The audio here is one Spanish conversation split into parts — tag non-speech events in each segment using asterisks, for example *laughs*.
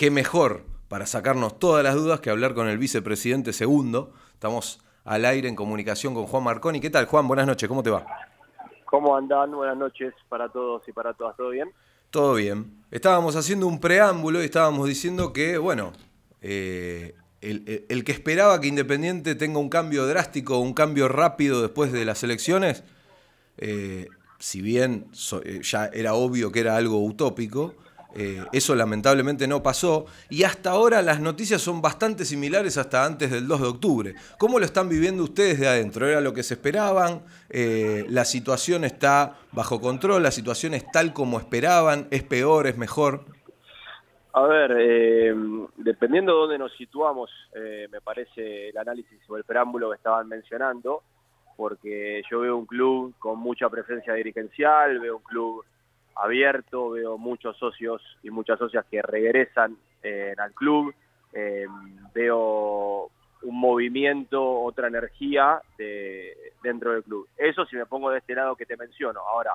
qué mejor para sacarnos todas las dudas que hablar con el vicepresidente segundo. Estamos al aire en comunicación con Juan Marconi. ¿Qué tal, Juan? Buenas noches, ¿cómo te va? ¿Cómo andan? Buenas noches para todos y para todas. ¿Todo bien? Todo bien. Estábamos haciendo un preámbulo y estábamos diciendo que, bueno, eh, el, que esperaba que Independiente tenga un cambio drástico, un cambio rápido después de las elecciones, eh, si bien eh, ya era obvio que era algo utópico, eh, eso lamentablemente no pasó y hasta ahora las noticias son bastante similares hasta antes del 2 de octubre. ¿Cómo lo están viviendo ustedes de adentro? ¿Era lo que se esperaban? ¿La situación está bajo control? ¿La situación es tal como esperaban? ¿Es peor? ¿Es mejor? A ver, eh, dependiendo de dónde nos situamos, eh, me parece el análisis o el preámbulo que estaban mencionando, porque yo veo un club con mucha presencia dirigencial, veo un club abierto, veo muchos socios y muchas socias que regresan eh, al club, veo un movimiento, otra energía de, dentro del club. Eso si me pongo de este lado que te menciono. Ahora,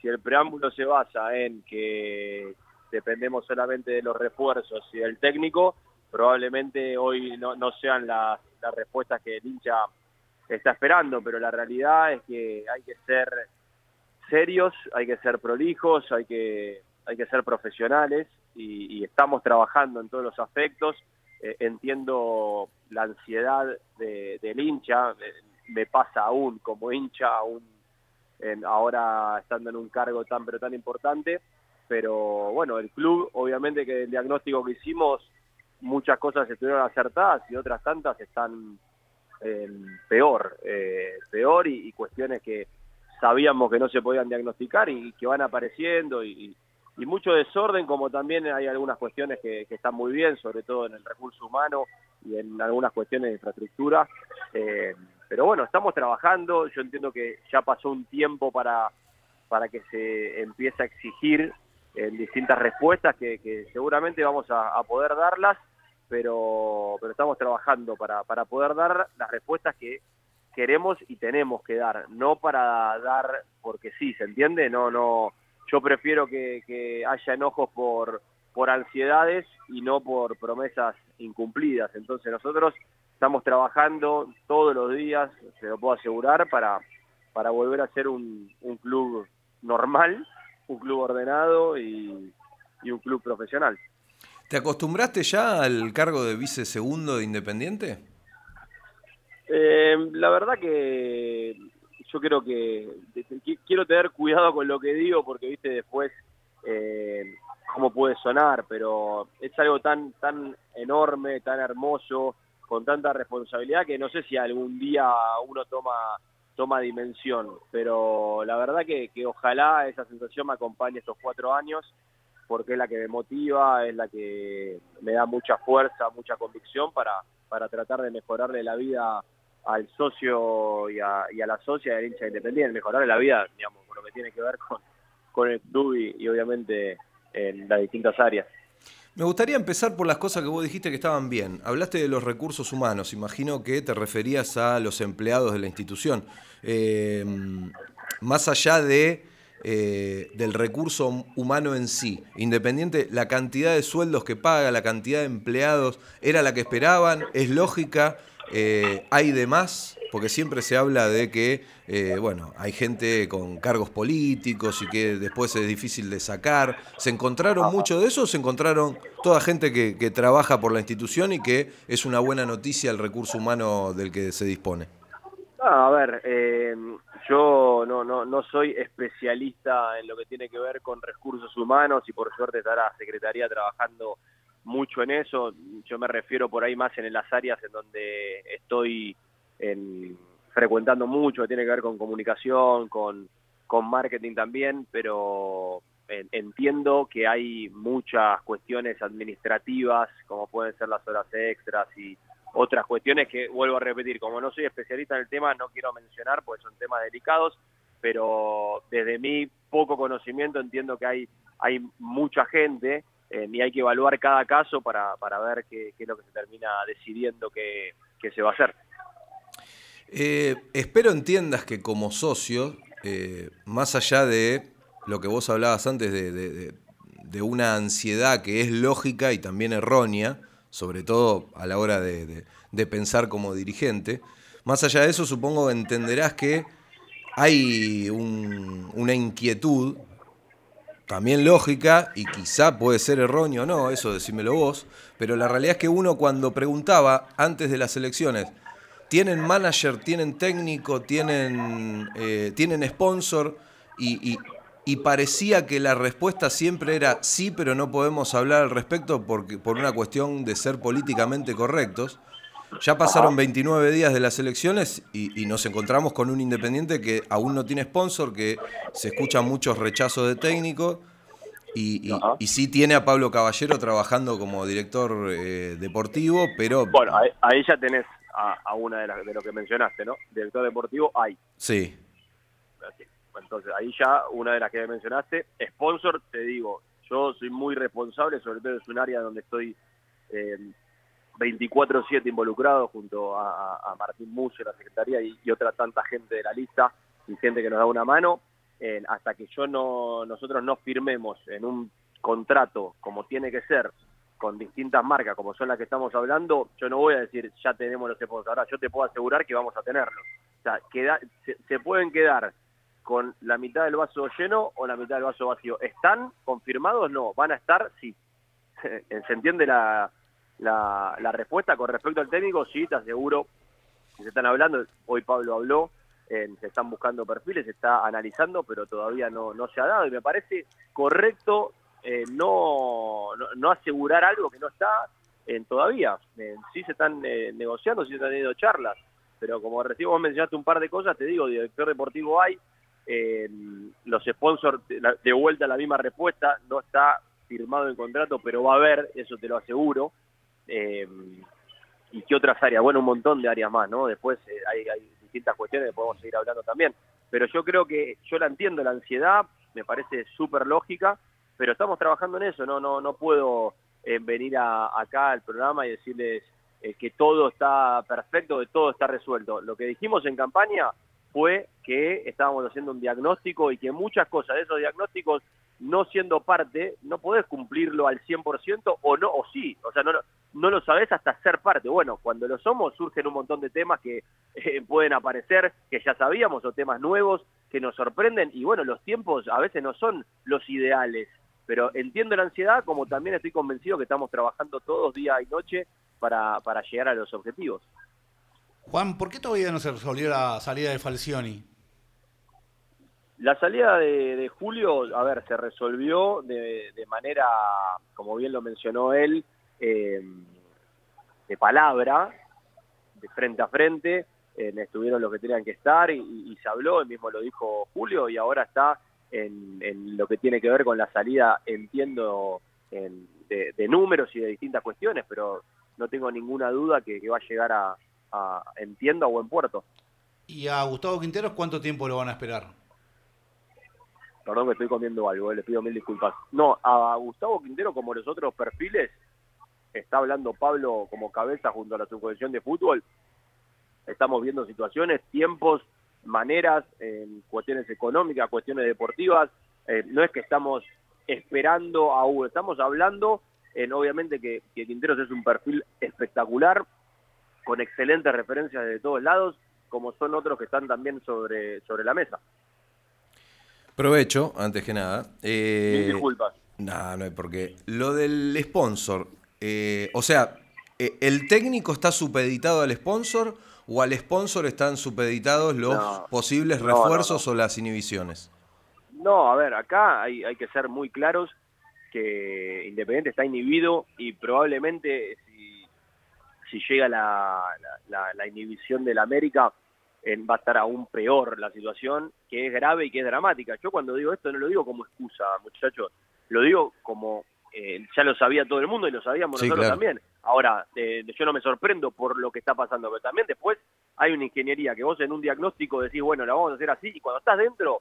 si el preámbulo se basa en que dependemos solamente de los refuerzos y del técnico, probablemente hoy no, sean las, respuestas que el hincha está esperando, pero la realidad es que hay que ser serios, hay que ser prolijos, hay que, hay que ser profesionales y, estamos trabajando en todos los aspectos. Eh, entiendo la ansiedad del hincha, me, pasa aún como hincha, aún ahora estando en un cargo tan pero tan importante, pero bueno, el club, obviamente que el diagnóstico que hicimos, muchas cosas estuvieron acertadas y otras tantas están peor, eh, peor y, cuestiones que sabíamos que no se podían diagnosticar y, que van apareciendo y, mucho desorden, como también hay algunas cuestiones que, están muy bien, sobre todo en el recurso humano y en algunas cuestiones de infraestructura. Eh, pero bueno, estamos trabajando, yo entiendo que ya pasó un tiempo para, para que se empiece a exigir en distintas respuestas que, seguramente vamos a, poder darlas, pero, pero estamos trabajando para, para poder dar las respuestas que queremos y tenemos que dar, no para dar porque sí, ¿se entiende? No, no, yo prefiero que, haya enojos por, por ansiedades y no por promesas incumplidas. Entonces nosotros estamos trabajando todos los días, se lo puedo asegurar, para, para volver a ser un, un club normal un club ordenado y, un club profesional. ¿Te acostumbraste ya al cargo de vice segundo de Independiente? Eh, la verdad que yo creo que, quiero tener cuidado con lo que digo porque viste después eh, cómo puede sonar, pero es algo tan tan enorme, tan hermoso, con tanta responsabilidad que no sé si algún día uno toma toma dimensión, pero la verdad que, ojalá esa sensación me acompañe estos cuatro años, porque es la que me motiva, es la que me da mucha fuerza, mucha convicción para, para tratar de mejorarle la vida al socio y a, la socia del hincha independiente, mejorarle la vida, digamos, con lo que tiene que ver con, con el club y obviamente en las distintas áreas. Me gustaría empezar por las cosas que vos dijiste que estaban bien. Hablaste de los recursos humanos, imagino que te referías a los empleados de la institución. Eh, más allá de, eh, del recurso humano en sí, independiente, la cantidad de sueldos que paga, la cantidad de empleados, ¿era la que esperaban? ¿Es lógica? Eh, ¿Hay de más? Porque siempre se habla de que, eh, bueno, hay gente con cargos políticos y que después es difícil de sacar. ¿Se encontraron mucho de eso o se encontraron toda gente que, trabaja por la institución y que es una buena noticia el recurso humano del que se dispone? a ver, eh, yo no, no, no soy especialista en lo que tiene que ver con recursos humanos y por suerte estará la Secretaría trabajando mucho en eso. Yo me refiero por ahí más en las áreas en donde estoy en, frecuentando mucho, tiene que ver con comunicación, con, con marketing también, pero entiendo que hay muchas cuestiones administrativas, como pueden ser las horas extras y otras cuestiones que vuelvo a repetir, como no soy especialista en el tema, no quiero mencionar, porque son temas delicados, pero desde mi poco conocimiento entiendo que hay, hay mucha gente eh, y hay que evaluar cada caso para, para ver qué, es lo que se termina decidiendo que, se va a hacer. Eh, espero entiendas que como socio, eh, más allá de lo que vos hablabas antes de, de una ansiedad que es lógica y también errónea, sobre todo a la hora de, pensar como dirigente. Más allá de eso, supongo entenderás que hay una inquietud, también lógica, y quizá puede ser erróneo o no, eso decímelo vos, pero la realidad es que uno cuando preguntaba antes de las elecciones, ¿tienen manager, tienen técnico, tienen, eh, tienen sponsor? y, y parecía que la respuesta siempre era sí, pero no podemos hablar al respecto porque, por una cuestión de ser políticamente correctos. Ya pasaron 29 días de las elecciones y, nos encontramos con un independiente que aún no tiene sponsor, que se escuchan muchos rechazos de técnico y, y, sí tiene a Pablo Caballero trabajando como director eh, deportivo, pero... Bueno, ahí, ya tenés a, una de, las de lo que mencionaste, ¿no? Director deportivo hay. Sí. Entonces, ahí ya una de las que mencionaste. Sponsor, te digo, yo soy muy responsable, sobre todo es un área donde estoy eh, 24-7 involucrado junto a, Martín Musso, la Secretaría, y, otra tanta gente de la lista y gente que nos da una mano. hasta que yo no nosotros no firmemos en un contrato como tiene que ser con distintas marcas como son las que estamos hablando, yo no voy a decir ya tenemos los sponsors, ahora yo te puedo asegurar que vamos a tenerlos. O sea, queda, se pueden quedar con la mitad del vaso lleno o la mitad del vaso vacío. ¿Están confirmados? No. ¿Van a estar? Sí. *laughs* ¿Se entiende la, la, respuesta con respecto al técnico? Sí, te aseguro que se están hablando. Hoy Pablo habló, se están buscando perfiles, se está analizando, pero todavía no, no se ha dado. Y me parece correcto eh, no, no, asegurar algo que no está en todavía. sí se están eh, negociando, sí se están teniendo charlas. Pero como recién vos mencionaste un par de cosas, te digo, director deportivo hay, eh, los sponsors, de vuelta a la misma respuesta, no está firmado en contrato, pero va a haber, eso te lo aseguro. Eh, ¿Y qué otras áreas? Bueno, un montón de áreas más, ¿no? Después eh, hay, distintas cuestiones que podemos seguir hablando también. Pero yo creo que, yo la entiendo, la ansiedad, me parece súper lógica, pero estamos trabajando en eso, no no no puedo eh, venir acá al programa y decirles que todo está perfecto, que todo está resuelto. Lo que dijimos en campaña fue que estábamos haciendo un diagnóstico y que muchas cosas de esos diagnósticos, no siendo parte, no podés cumplirlo al 100% o no, o sí, o sea, no, no lo sabés hasta ser parte. Bueno, cuando lo somos surgen un montón de temas que eh, pueden aparecer, que ya sabíamos, o temas nuevos que nos sorprenden, y bueno, los tiempos a veces no son los ideales, pero entiendo la ansiedad como también estoy convencido que estamos trabajando todos día y noche para, para llegar a los objetivos. Juan, ¿por qué todavía no se resolvió la salida de Falcioni? La salida de, Julio, a ver, se resolvió de, manera, como bien lo mencionó él, em, de palabra, de frente a frente, estuvieron los que tenían que estar y, se habló, él mismo lo dijo Julio, y ahora está en, lo que tiene que ver con la salida, entiendo, de, números y de distintas cuestiones, pero no tengo ninguna duda que va a llegar a, entiendo a buen puerto. ¿Y a Gustavo Quinteros cuánto tiempo lo van a esperar? Perdón que estoy comiendo algo, eh, le pido mil disculpas. No, a Gustavo Quintero, como los otros perfiles, está hablando Pablo como cabeza junto a la subcomisión de fútbol. Estamos viendo situaciones, tiempos, maneras, en cuestiones económicas, cuestiones deportivas. Eh, no es que estamos esperando a Hugo, estamos hablando, en, obviamente que, que Quinteros es un perfil espectacular, con excelentes referencias de todos lados, como son otros que están también sobre, sobre la mesa. Provecho, antes que nada. Eh, disculpas. No, no hay por qué. Lo del sponsor, eh, o sea, eh, ¿el técnico está supeditado al sponsor o al sponsor están supeditados los posibles refuerzos o las inhibiciones? No, a ver, acá hay, hay que ser muy claros que Independiente está inhibido y probablemente si llega la, la, inhibición del América, va a estar aún peor la situación, que es grave y que es dramática. Yo cuando digo esto no lo digo como excusa, muchachos, lo digo como eh, ya lo sabía todo el mundo y lo sabíamos nosotros también. Ahora, eh, yo no me sorprendo por lo que está pasando, pero también después hay una ingeniería que vos en un diagnóstico decís, bueno, la vamos a hacer así, y cuando estás dentro,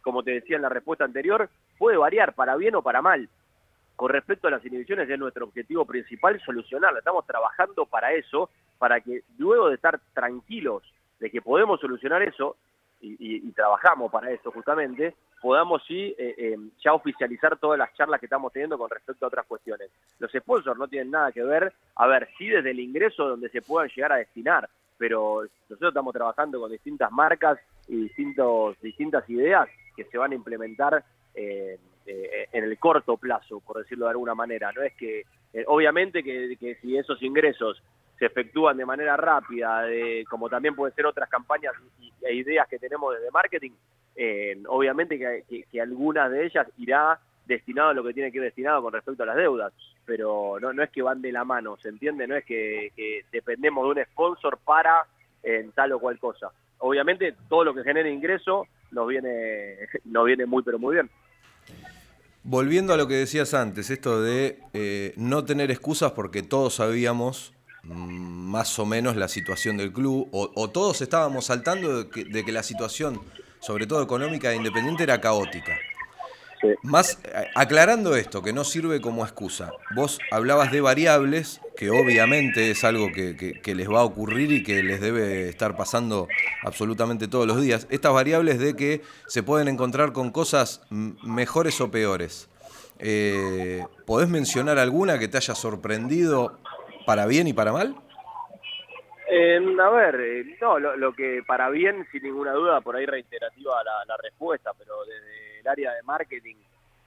como te decía en la respuesta anterior, puede variar para bien o para mal con respecto a las inhibiciones es nuestro objetivo principal solucionarla. Estamos trabajando para eso, para que luego de estar tranquilos de que podemos solucionar eso, y, trabajamos para eso justamente, podamos sí eh, eh, ya oficializar todas las charlas que estamos teniendo con respecto a otras cuestiones. Los sponsors no tienen nada que ver, a ver, sí desde el ingreso donde se puedan llegar a destinar, pero nosotros estamos trabajando con distintas marcas y distintos, distintas ideas que se van a implementar eh, en el corto plazo, por decirlo de alguna manera. No es que, obviamente que, que si esos ingresos se efectúan de manera rápida, de, como también pueden ser otras campañas e ideas que tenemos desde marketing, eh, obviamente que, que, algunas de ellas irá destinado a lo que tiene que ir destinado con respecto a las deudas, pero no, no es que van de la mano, ¿se entiende? No es que, dependemos de un sponsor para en tal o cual cosa. Obviamente todo lo que genere ingreso nos viene, *laughs* nos viene muy pero muy bien. Volviendo a lo que decías antes, esto de eh, no tener excusas porque todos sabíamos más o menos la situación del club, o, todos estábamos saltando de que, la situación, sobre todo económica de Independiente, era caótica. Más aclarando esto, que no sirve como excusa, vos hablabas de variables, que obviamente es algo que, les va a ocurrir y que les debe estar pasando absolutamente todos los días. Estas variables de que se pueden encontrar con cosas mejores o peores. Eh, ¿Podés mencionar alguna que te haya sorprendido para bien y para mal? a ver, eh, no, lo, que para bien, sin ninguna duda, por ahí reiterativa la, respuesta, pero desde el área de marketing,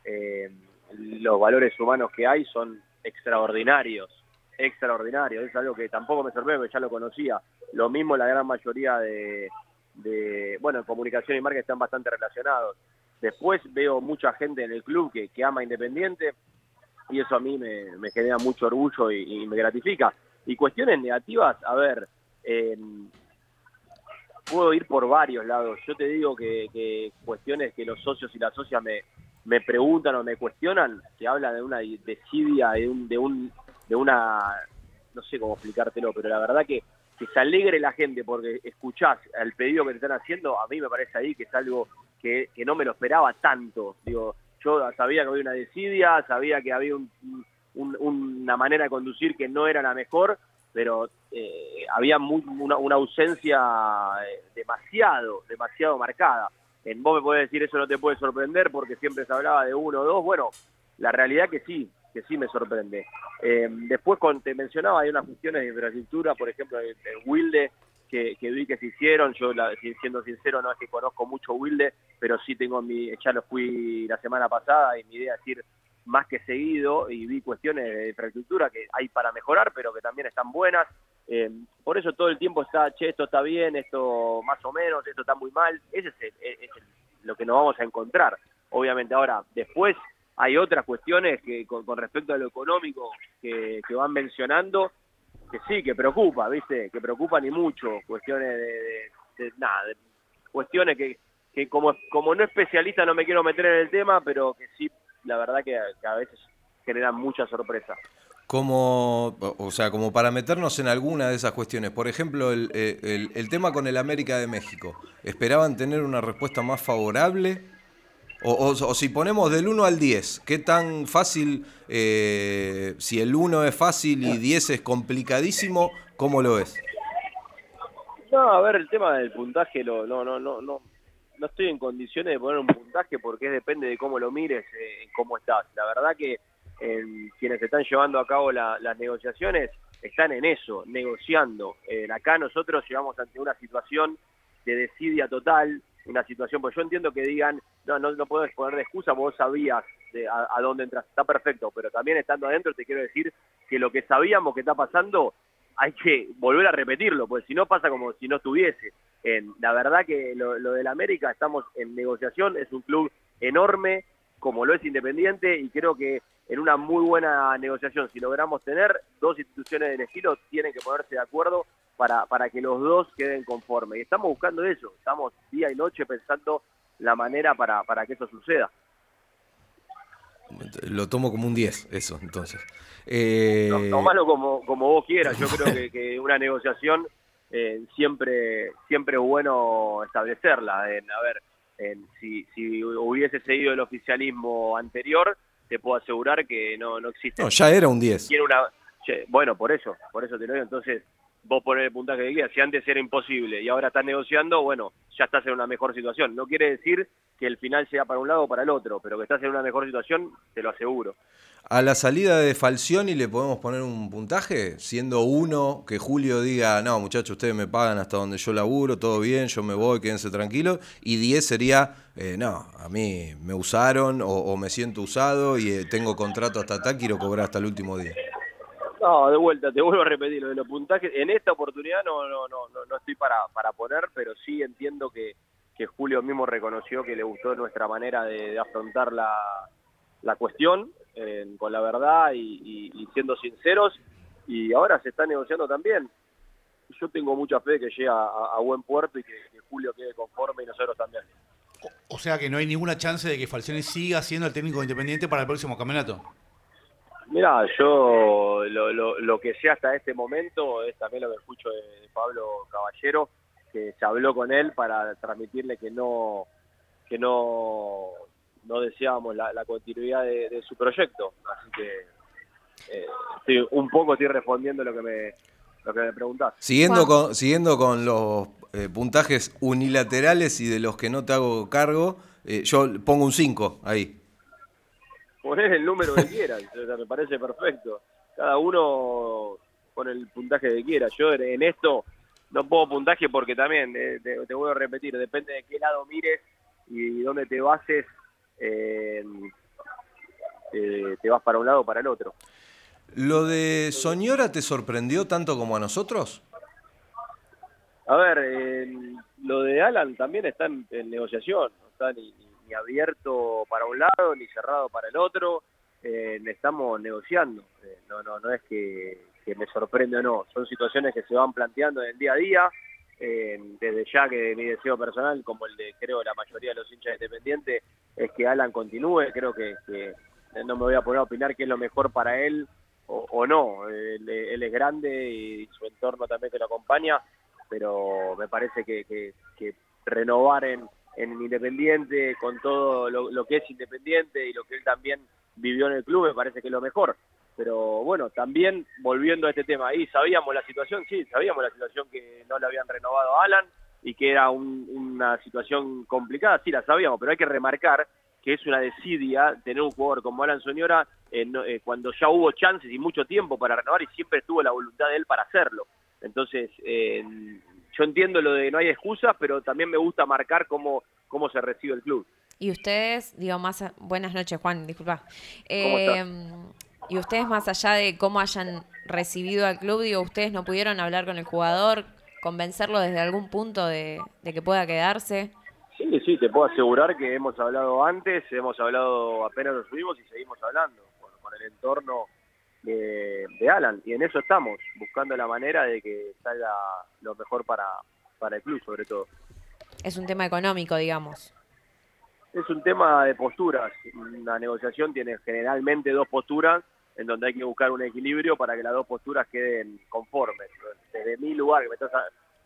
eh, los valores humanos que hay son extraordinarios, extraordinarios, es algo que tampoco me sorprende, ya lo conocía. Lo mismo la gran mayoría de, de bueno, comunicación y marketing están bastante relacionados. Después veo mucha gente en el club que, que ama Independiente, y eso a mí me, genera mucho orgullo y, me gratifica. Y cuestiones negativas, a ver, puedo ir por varios lados. Yo te digo que, cuestiones que los socios y las socias me, me preguntan o me cuestionan, se habla de una desidia, de, un, de, un, de una, no sé cómo explicártelo, pero la verdad que, que se alegre la gente porque escuchás el pedido que te están haciendo, a mí me parece ahí que es algo que, que no me lo esperaba tanto. Digo, yo sabía que había una desidia, sabía que había una manera de conducir que no era la mejor, pero eh, había una, ausencia eh, demasiado, demasiado marcada. En vos me podés decir eso no te puede sorprender porque siempre se hablaba de uno o dos. Bueno, la realidad que sí, que sí me sorprende. Eh, después, te mencionaba, hay unas cuestiones de infraestructura, por ejemplo, en Wilde, que, vi que se hicieron. Yo, siendo sincero, no es que conozco mucho Wilde, pero sí tengo mi, ya lo fui la semana pasada y mi idea es ir más que seguido y vi cuestiones de infraestructura que hay para mejorar, pero que también están buenas. Eh, por eso todo el tiempo está, che, esto está bien, esto más o menos, esto está muy mal. Ese es, lo que nos vamos a encontrar. Obviamente ahora, después hay otras cuestiones que con, respecto a lo económico que, que van mencionando que sí, que preocupa, ¿viste? Que preocupa ni mucho, cuestiones de, nada, cuestiones que, que como, como no especialista no me quiero meter en el tema, pero que sí, la verdad que, a veces generan mucha sorpresa. Como, o sea, como para meternos en alguna de esas cuestiones, por ejemplo, el, el, el tema con el América de México, ¿esperaban tener una respuesta más favorable? O, si ponemos del 1 al 10, ¿qué tan fácil, eh, si el 1 es fácil y 10 es complicadísimo, cómo lo es? No, a ver, el tema del puntaje, lo, no, no, no, no, no estoy en condiciones de poner un puntaje porque depende de cómo lo mires, eh, cómo estás. La verdad que quienes están llevando a cabo las negociaciones están en eso, negociando. acá nosotros llevamos ante una situación de desidia total, una situación, pues yo entiendo que digan, no, no, no puedes poner de excusa, vos sabías de a, dónde entras, está perfecto, pero también estando adentro te quiero decir que lo que sabíamos que está pasando hay que volver a repetirlo, pues si no pasa como si no estuviese. En, la verdad que lo, lo del América estamos en negociación, es un club enorme, como lo es Independiente, y creo que en una muy buena negociación, si logramos tener dos instituciones del estilo, tienen que ponerse de acuerdo para, para que los dos queden conformes. Y estamos buscando eso, estamos día y noche pensando la manera para, para que eso suceda. Lo tomo como un 10, eso, entonces. Eh... No, malo como, como vos quieras. Yo creo *laughs* que, que una negociación eh, siempre, siempre es bueno establecerla. En, a ver, en, si, si hubiese seguido el oficialismo anterior, te puedo asegurar que no, no existe. No, ya era un 10. Una, bueno, por eso, por eso te lo digo. Entonces, vos poner el puntaje que quieras. Si antes era imposible y ahora estás negociando, bueno, ya estás en una mejor situación. No quiere decir que el final sea para un lado o para el otro, pero que estás en una mejor situación, te lo aseguro. A la salida de Falcioni le podemos poner un puntaje, siendo uno que Julio diga, no muchachos, ustedes me pagan hasta donde yo laburo, todo bien, yo me voy, quédense tranquilos, y 10 sería, eh, no, a mí me usaron o, me siento usado y eh, tengo contrato hasta acá, quiero cobrar hasta el último día. No, de vuelta, te vuelvo a repetir lo de los puntajes. En esta oportunidad no, no, no, no estoy para, para poner, pero sí entiendo que, que Julio mismo reconoció que le gustó nuestra manera de, afrontar la, la cuestión con la verdad y, siendo sinceros. Y ahora se está negociando también. Yo tengo mucha fe de que llegue a, buen puerto y que, Julio quede conforme y nosotros también. O, sea que no hay ninguna chance de que Falcioni siga siendo el técnico independiente para el próximo campeonato. Mira, yo lo, lo, lo, que sé hasta este momento es también lo que escucho de Pablo Caballero, que se habló con él para transmitirle que no que no no deseábamos la, continuidad de, su proyecto. Así que eh, un poco estoy respondiendo lo que me lo que me preguntás. Siguiendo con siguiendo con los eh, puntajes unilaterales y de los que no te hago cargo eh, yo pongo un 5 ahí poner el número que quieras me parece perfecto cada uno pone el puntaje que quiera yo en esto no pongo puntaje porque también, eh, te, voy a repetir, depende de qué lado mires y dónde te bases, eh, te vas para un lado o para el otro. ¿Lo de Soñora te sorprendió tanto como a nosotros? A ver, lo de Alan también está en, negociación, no está ni, abierto para un lado ni cerrado para el otro, eh, estamos negociando, no, no, no es que que me sorprende o no. Son situaciones que se van planteando en el día a día, eh, desde ya que mi deseo personal, como el de creo la mayoría de los hinchas independientes, es que Alan continúe. Creo que, no me voy a poner a opinar qué es lo mejor para él o, no. Él, es grande y su entorno también que lo acompaña, pero me parece que, renovar en, en Independiente con todo lo, que es Independiente y lo que él también vivió en el club, me parece que es lo mejor pero bueno, también volviendo a este tema, ahí sabíamos la situación, sí, sabíamos la situación que no le habían renovado a Alan y que era una situación complicada, sí la sabíamos, pero hay que remarcar que es una desidia tener un jugador como Alan Soñora eh, cuando ya hubo chances y mucho tiempo para renovar y siempre tuvo la voluntad de él para hacerlo. Entonces, eh, yo entiendo lo de no hay excusas, pero también me gusta marcar cómo, cómo se recibe el club. Y ustedes, digo, más buenas noches, Juan, disculpa. Eh, y ustedes, más allá de cómo hayan recibido al club, digo, ustedes no pudieron hablar con el jugador, convencerlo desde algún punto de, que pueda quedarse. Sí, sí, te puedo asegurar que hemos hablado antes, hemos hablado apenas nos subimos y seguimos hablando con, el entorno de, Alan. Y en eso estamos, buscando la manera de que salga lo mejor para, para el club, sobre todo. Es un tema económico, digamos. Es un tema de posturas. Una negociación tiene generalmente dos posturas en donde hay que buscar un equilibrio para que las dos posturas queden conformes. Desde mi lugar, que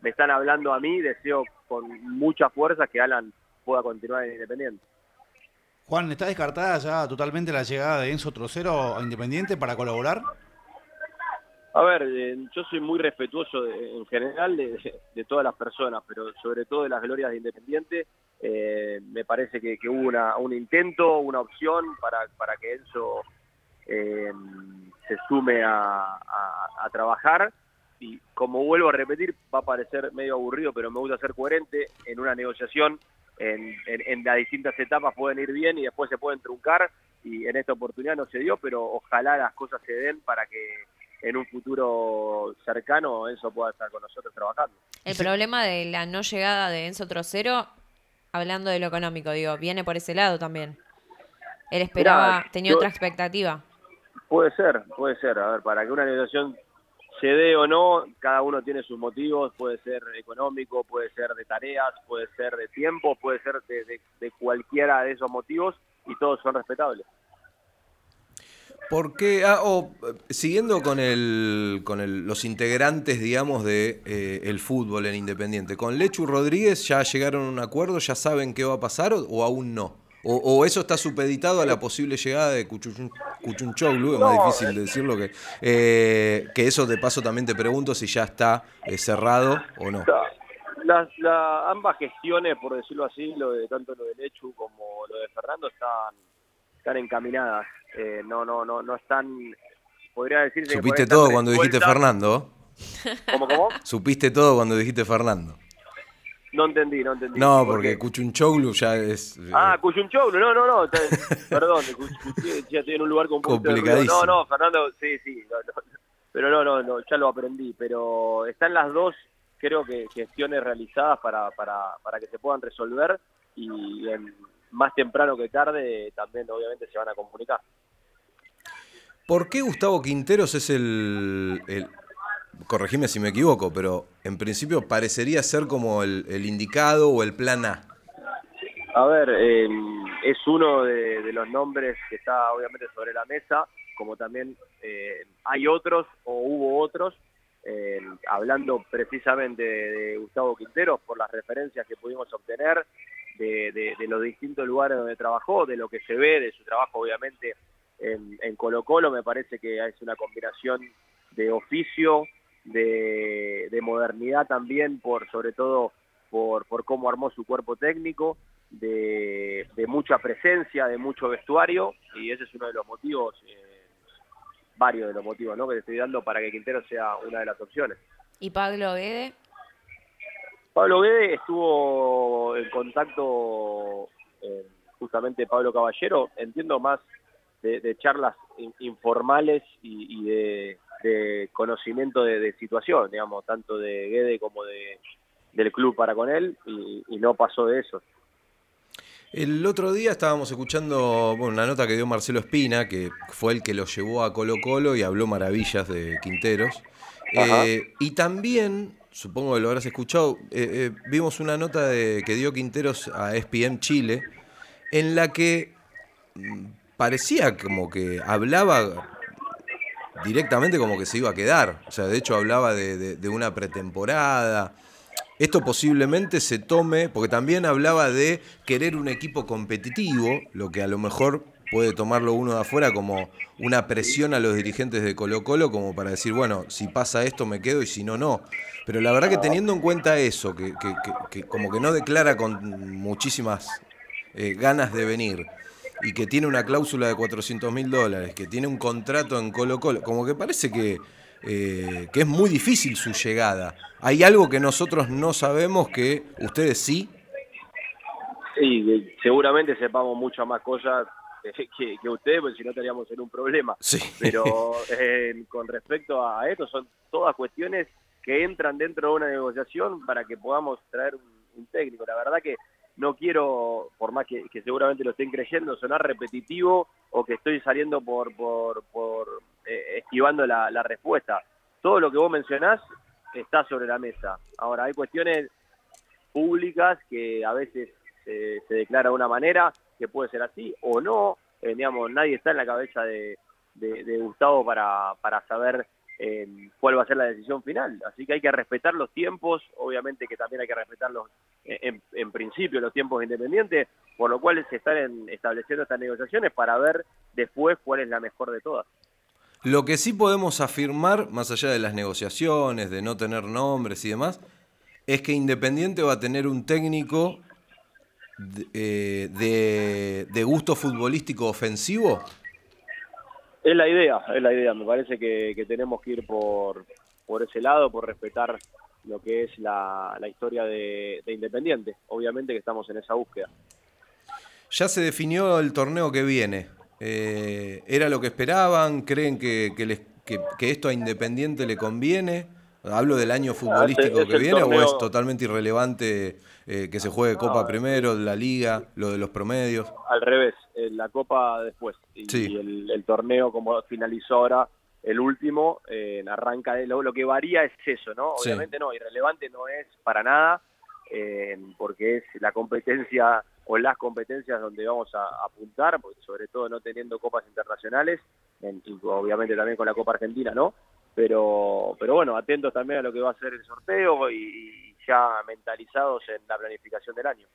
me, están hablando a mí, deseo con mucha fuerza que Alan pueda continuar en Independiente. Juan, ¿está descartada ya totalmente la llegada de Enzo Trocero a Independiente para colaborar? A ver, eh, yo soy muy respetuoso en general de, todas las personas, pero sobre todo de las glorias de Independiente. Eh, me parece que, hubo una, un intento, una opción para, para que Enzo eh, se sume a, trabajar y como vuelvo a repetir, va a parecer medio aburrido, pero me gusta ser coherente en una negociación, en, en, las distintas etapas pueden ir bien y después se pueden truncar y en esta oportunidad no se dio, pero ojalá las cosas se den para que en un futuro cercano Enzo pueda estar con nosotros trabajando. El problema de la no llegada de Enzo Trocero, hablando de lo económico, digo, viene por ese lado también. Él esperaba, tenía otra expectativa. Puede ser, puede ser. A ver, para que una negociación se dé o no, cada uno tiene sus motivos, puede ser económico, puede ser de tareas, puede ser de tiempo, puede ser de, cualquiera de esos motivos y todos son respetables. Porque, ah, siguiendo con, el, con los integrantes, digamos, de eh, el fútbol en Independiente, ¿con Lechu Rodríguez ya llegaron a un acuerdo? ¿Ya saben qué va a pasar o aún no? O, eso está supeditado a la posible llegada de Cuchun, Cuchunchoglu, es más difícil de decirlo que... Eh, que eso de paso también te pregunto si ya está eh, cerrado o no. Las, ambas gestiones, por decirlo así, lo de tanto lo de Lechu como lo de Fernando están, están encaminadas. Eh, no, no, no, no están, podría decirse... *laughs* ¿Supiste todo cuando dijiste Fernando? ¿Cómo, cómo? ¿Supiste todo cuando dijiste Fernando? No entendí, no entendí. No, porque Cuchunchoglu ya es. Eh, ah, Cuchunchoglu, no, no, no. *laughs* perdón, ya estoy en un lugar con complicadísimo. No, no, Fernando, sí, sí. pero no, no, no, ya lo aprendí. Pero están las dos, creo que gestiones realizadas para, para, para que se puedan resolver y más temprano que tarde también, obviamente, se van a comunicar. ¿Por qué Gustavo Quinteros es el, corregime si me equivoco, pero en principio parecería ser como el, indicado o el plan A. A ver, em, es uno de, los nombres que está obviamente sobre la mesa, como también eh, hay otros o hubo otros, em, hablando precisamente de, Gustavo Quinteros por las referencias que pudimos obtener, de, los distintos lugares donde trabajó, de lo que se ve, de su trabajo obviamente en, en Colo Colo, me parece que es una combinación de oficio, de, modernidad también, por sobre todo por, por cómo armó su cuerpo técnico, de, mucha presencia, de mucho vestuario, y ese es uno de los motivos, eh, varios de los motivos ¿no? que te estoy dando para que Quintero sea una de las opciones. ¿Y Pablo Guede? Pablo Guede estuvo en contacto, eh, justamente Pablo Caballero, entiendo más de, charlas informales y de de conocimiento de, situación, digamos, tanto de Guede como de, del club para con él, y, no pasó de eso. El otro día estábamos escuchando una nota que dio Marcelo Espina, que fue el que lo llevó a Colo Colo y habló maravillas de Quinteros. Eh, y también, supongo que lo habrás escuchado, eh, eh, vimos una nota de, que dio Quinteros a SPM Chile, en la que mm, parecía como que hablaba directamente como que se iba a quedar. O sea, de hecho hablaba de, una pretemporada. Esto posiblemente se tome, porque también hablaba de querer un equipo competitivo, lo que a lo mejor puede tomarlo uno de afuera como una presión a los dirigentes de Colo Colo, como para decir, bueno, si pasa esto me quedo y si no, no. Pero la verdad que teniendo en cuenta eso, que, como que no declara con muchísimas eh, ganas de venir, y que tiene una cláusula de 400 mil dólares, que tiene un contrato en Colo Colo, como que parece que, eh, que es muy difícil su llegada. ¿Hay algo que nosotros no sabemos que ustedes sí? Sí, seguramente sepamos muchas más cosas *laughs* que, que ustedes, porque si no estaríamos en un problema. Sí. Pero *laughs* eh, con respecto a esto, son todas cuestiones que entran dentro de una negociación para que podamos traer un técnico. La verdad que no quiero, por más que, seguramente lo estén creyendo, sonar repetitivo o que estoy saliendo por, por, por eh, esquivando la, respuesta. Todo lo que vos mencionás está sobre la mesa. Ahora, hay cuestiones públicas que a veces se declara de una manera, que puede ser así o no. Eh, digamos, nadie está en la cabeza de, de, Gustavo para, para saber eh, cuál va a ser la decisión final. Así que hay que respetar los tiempos, obviamente que también hay que respetar los, en, principio los tiempos independientes, por lo cual se están estableciendo estas negociaciones para ver después cuál es la mejor de todas. Lo que sí podemos afirmar, más allá de las negociaciones, de no tener nombres y demás, es que Independiente va a tener un técnico de, eh, de gusto futbolístico ofensivo es la idea, es la idea. Me parece que, tenemos que ir por, por ese lado, por respetar lo que es la, historia de, Independiente. Obviamente que estamos en esa búsqueda. Ya se definió el torneo que viene. Eh, ¿Era lo que esperaban? ¿Creen que, que, esto a Independiente le conviene? ¿Hablo del año futbolístico que viene o es totalmente irrelevante eh, que se juegue Copa primero, la Liga, lo de los promedios? Al revés, eh, la Copa después. Y, el, torneo, como finalizó ahora, el último, eh, arranca de lo, lo, que varía es eso, ¿no? Obviamente no, irrelevante no es para nada, porque es la competencia o las competencias donde vamos a, apuntar, porque sobre todo no teniendo copas internacionales, y obviamente también con la Copa Argentina, ¿no? pero pero bueno, atentos también a lo que va a ser el sorteo y, ya mentalizados en la planificación del año.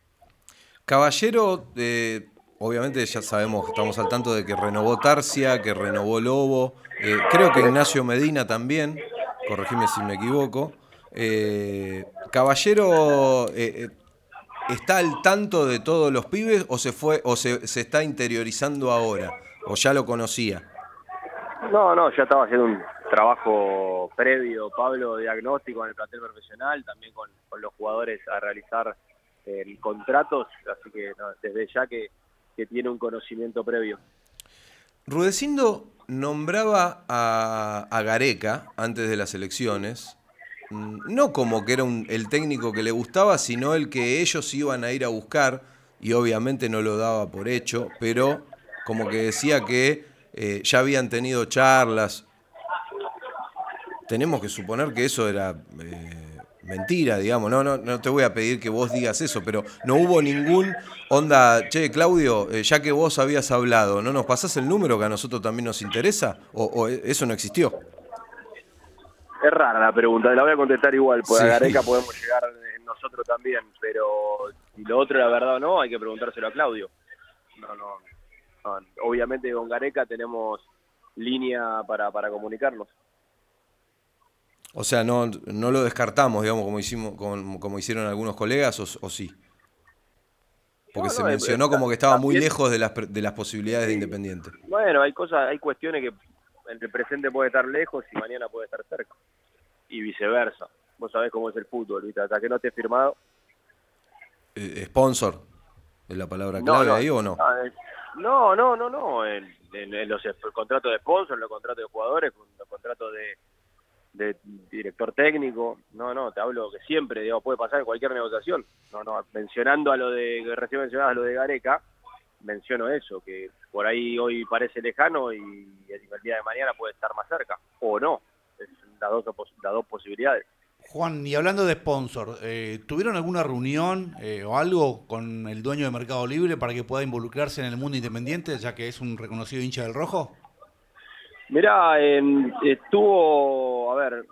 Caballero, eh, obviamente ya sabemos, estamos al tanto de que renovó Tarsia, que renovó Lobo, eh, creo que Ignacio Medina también, corregime si me equivoco. Eh, Caballero eh, está al tanto de todos los pibes o se fue o se, se está interiorizando ahora o ya lo conocía. No, no, ya estaba haciendo un trabajo previo, Pablo, diagnóstico en el plantel profesional, también con, con los jugadores a realizar eh, contratos, así que desde ya que, que, tiene un conocimiento previo. Rudecindo nombraba a, a, Gareca antes de las elecciones, mm, no como que era un, el técnico que le gustaba, sino el que ellos iban a ir a buscar, y obviamente no lo daba por hecho, pero como que decía que eh, ya habían tenido charlas. Tenemos que suponer que eso era eh, mentira, digamos. No, no, no te voy a pedir que vos digas eso, pero no hubo ningún onda, che, Claudio, eh, ya que vos habías hablado, ¿no nos pasás el número que a nosotros también nos interesa? ¿O, o eso no existió? Es rara la pregunta, la voy a contestar igual, porque sí. a Gareca podemos llegar nosotros también, pero si lo otro la verdad o no, hay que preguntárselo a Claudio. No, no, obviamente con Gareca tenemos línea para, para comunicarnos. O sea, no, no lo descartamos, digamos, como hicimos como, como hicieron algunos colegas, o, o sí. Porque no, se no, mencionó como que estaba muy lejos de las, de las posibilidades sí. de Independiente. Bueno, hay cosas, hay cuestiones que en el presente puede estar lejos y mañana puede estar cerca. Y viceversa. Vos sabés cómo es el fútbol, ¿viste? Hasta que no esté firmado. Eh, ¿Sponsor? ¿Es la palabra clave ahí o no? No, no, no, no. En, en, en los contratos de sponsor, en los contratos de jugadores, en los contratos de, de director técnico. No, no, te hablo que siempre, digamos, puede pasar en cualquier negociación. No, no, mencionando a lo de, recién mencionabas lo de Gareca, menciono eso, que por ahí hoy parece lejano y el día de mañana puede estar más cerca, o no. Es las dos, las dos posibilidades. Juan, y hablando de sponsor, eh, ¿tuvieron alguna reunión eh, o algo con el dueño de Mercado Libre para que pueda involucrarse en el mundo independiente, ya que es un reconocido hincha del rojo? Mirá, en, estuvo, a ver,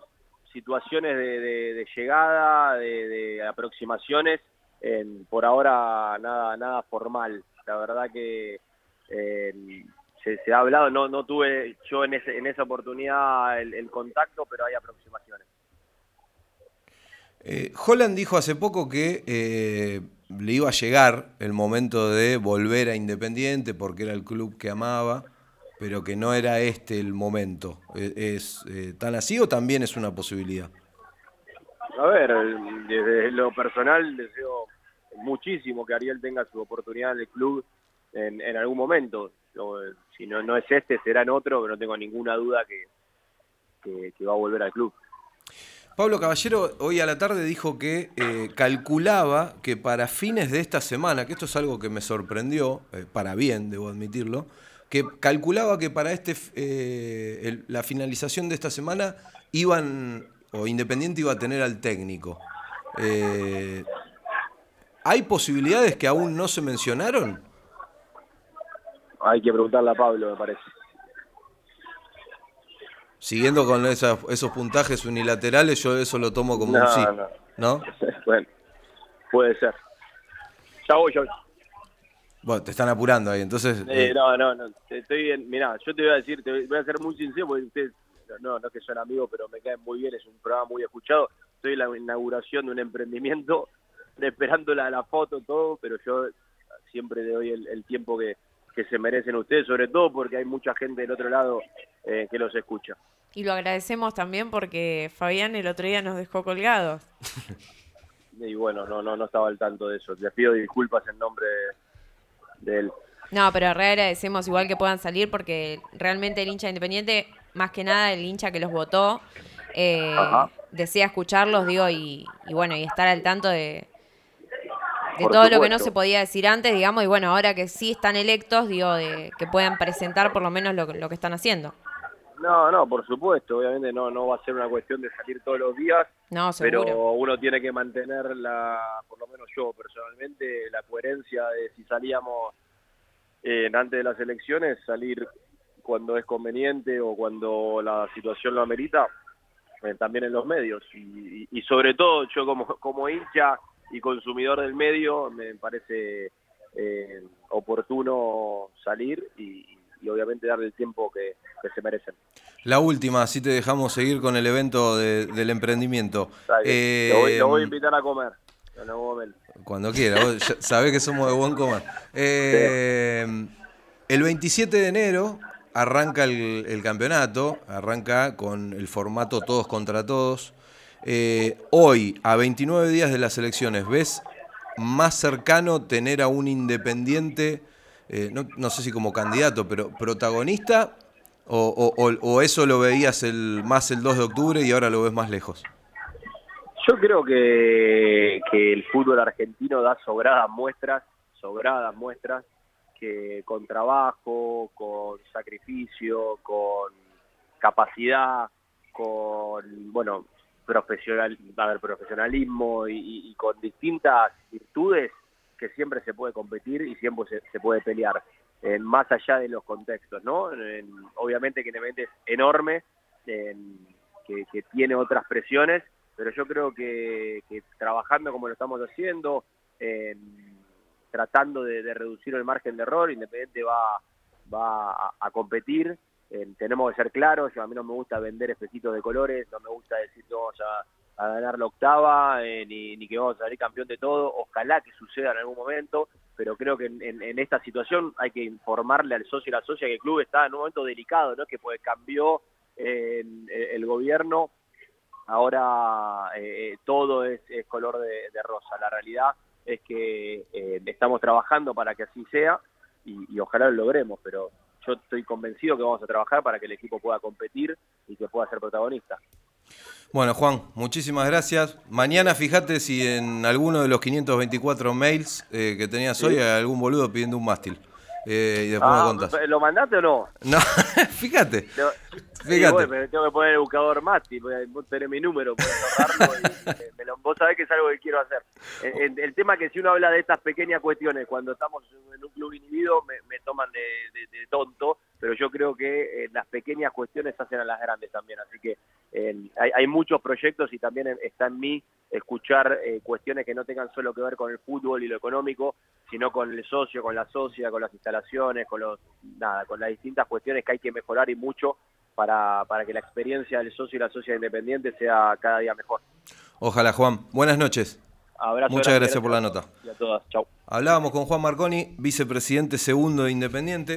situaciones de, de, llegada, de, de aproximaciones, en, por ahora nada nada formal. La verdad que eh, se, se, ha hablado, no no tuve yo en, ese, en esa oportunidad el, el contacto, pero hay aproximaciones. Eh, Holland dijo hace poco que eh, le iba a llegar el momento de volver a Independiente porque era el club que amaba, pero que no era este el momento. ¿Es, es eh, tan así o también es una posibilidad? A ver, desde lo personal deseo muchísimo que Ariel tenga su oportunidad en el club en, en algún momento. Yo, si no, no es este, será en otro, pero no tengo ninguna duda que, que, que va a volver al club. Pablo Caballero hoy a la tarde dijo que eh, calculaba que para fines de esta semana, que esto es algo que me sorprendió, eh, para bien, debo admitirlo, que calculaba que para este eh, el, la finalización de esta semana iban, o Independiente iba a tener al técnico. Eh, ¿Hay posibilidades que aún no se mencionaron? Hay que preguntarle a Pablo, me parece siguiendo con esas, esos puntajes unilaterales, yo eso lo tomo como no, un sí. No. ¿No? *laughs* bueno, puede ser. Ya voy, ya voy. Bueno, te están apurando ahí, entonces... Eh, eh... No, no, no, estoy bien. Mirá, yo te voy a decir, te voy a ser muy sincero, porque ustedes, no, no es que son amigos, pero me caen muy bien, es un programa muy escuchado. Estoy en la inauguración de un emprendimiento, *laughs* esperando la, la foto, todo, pero yo siempre le doy el, el tiempo que, que se merecen ustedes, sobre todo porque hay mucha gente del otro lado eh, que los escucha. Y lo agradecemos también porque Fabián el otro día nos dejó colgados. *laughs* y bueno, no, no, no estaba al tanto de eso. Les pido disculpas en nombre de, de él. No, pero re agradecemos igual que puedan salir porque realmente el hincha independiente, más que nada el hincha que los votó, eh, desea escucharlos, digo, y, y bueno, y estar al tanto de, de todo lo que no se podía decir antes, digamos, y bueno, ahora que sí están electos, digo, de que puedan presentar por lo menos lo, lo que están haciendo. No, no, por supuesto, obviamente no, no va a ser una cuestión de salir todos los días, no, pero uno tiene que mantener la, por lo menos yo personalmente, la coherencia de si salíamos eh, antes de las elecciones, salir cuando es conveniente o cuando la situación lo amerita, eh, también en los medios. Y, y, y sobre todo yo como, como hincha y consumidor del medio, me parece eh, oportuno salir y, obviamente darle el tiempo que, se merecen. La última, así te dejamos seguir con el evento del emprendimiento. Eh, lo, voy, a invitar a comer. Cuando quiera, sabés que somos de buen comer. Eh, el 27 de enero arranca el, campeonato, arranca con el formato todos contra todos. Eh, hoy, a 29 días de las elecciones, ¿ves más cercano tener a un independiente, eh, no, sé si como candidato, pero protagonista? O, eso lo veías el, más el 2 de octubre y ahora lo ves más lejos? Yo creo que, que el fútbol argentino da sobradas muestras, sobradas muestras con trabajo, con sacrificio, con capacidad, con, bueno, profesional, a ver, profesionalismo y, con distintas virtudes que siempre se puede competir y siempre se, puede pelear, más allá de los contextos, ¿no? obviamente que Independiente es enorme, que, tiene otras presiones, pero yo creo que, que trabajando como lo estamos haciendo, en tratando de, reducir el margen de error, Independiente va, va a, competir, eh, tenemos que ser claros, a mí no me gusta vender especitos de colores, no me gusta decir que vamos a, ganar la octava, eh, ni, que vamos a salir campeón de todo, ojalá que suceda en algún momento, pero creo que en, esta situación hay que informarle al socio y la socia que el club está en un momento delicado, ¿no? que pues cambió eh, el gobierno, ahora todo es, color de rosa, la realidad es que eh, estamos trabajando para que así sea y, ojalá lo logremos, pero yo estoy convencido que vamos a trabajar para que el equipo pueda competir y que pueda ser protagonista. Bueno, Juan, muchísimas gracias. Mañana fíjate si en alguno de los 524 mails eh, que tenías hoy hay algún boludo pidiendo un mástil. Eh, y después me ah, contás. ¿Lo mandaste o no? No, *laughs* fíjate. Fíjate. me tengo que poner el buscador vos tenés mi número, y *laughs* vos sabés que es algo que quiero hacer. El, tema que si uno habla de estas pequeñas cuestiones, cuando estamos en un club inhibido, me, toman de, tonto, pero yo creo que eh, las pequeñas cuestiones hacen a las grandes también, así que hay, muchos proyectos y también está en mí escuchar eh, cuestiones que no tengan solo que ver con el fútbol y lo económico, sino con el socio, con la socia, con las instalaciones, con los nada, con las distintas cuestiones que hay que mejorar y mucho para, para que la experiencia del socio y la socia independiente sea cada día mejor. Ojalá, Juan. Buenas noches. Muchas gracias, por la nota. Y a todas. Chau. Hablábamos con Juan Marconi, vicepresidente segundo de Independiente.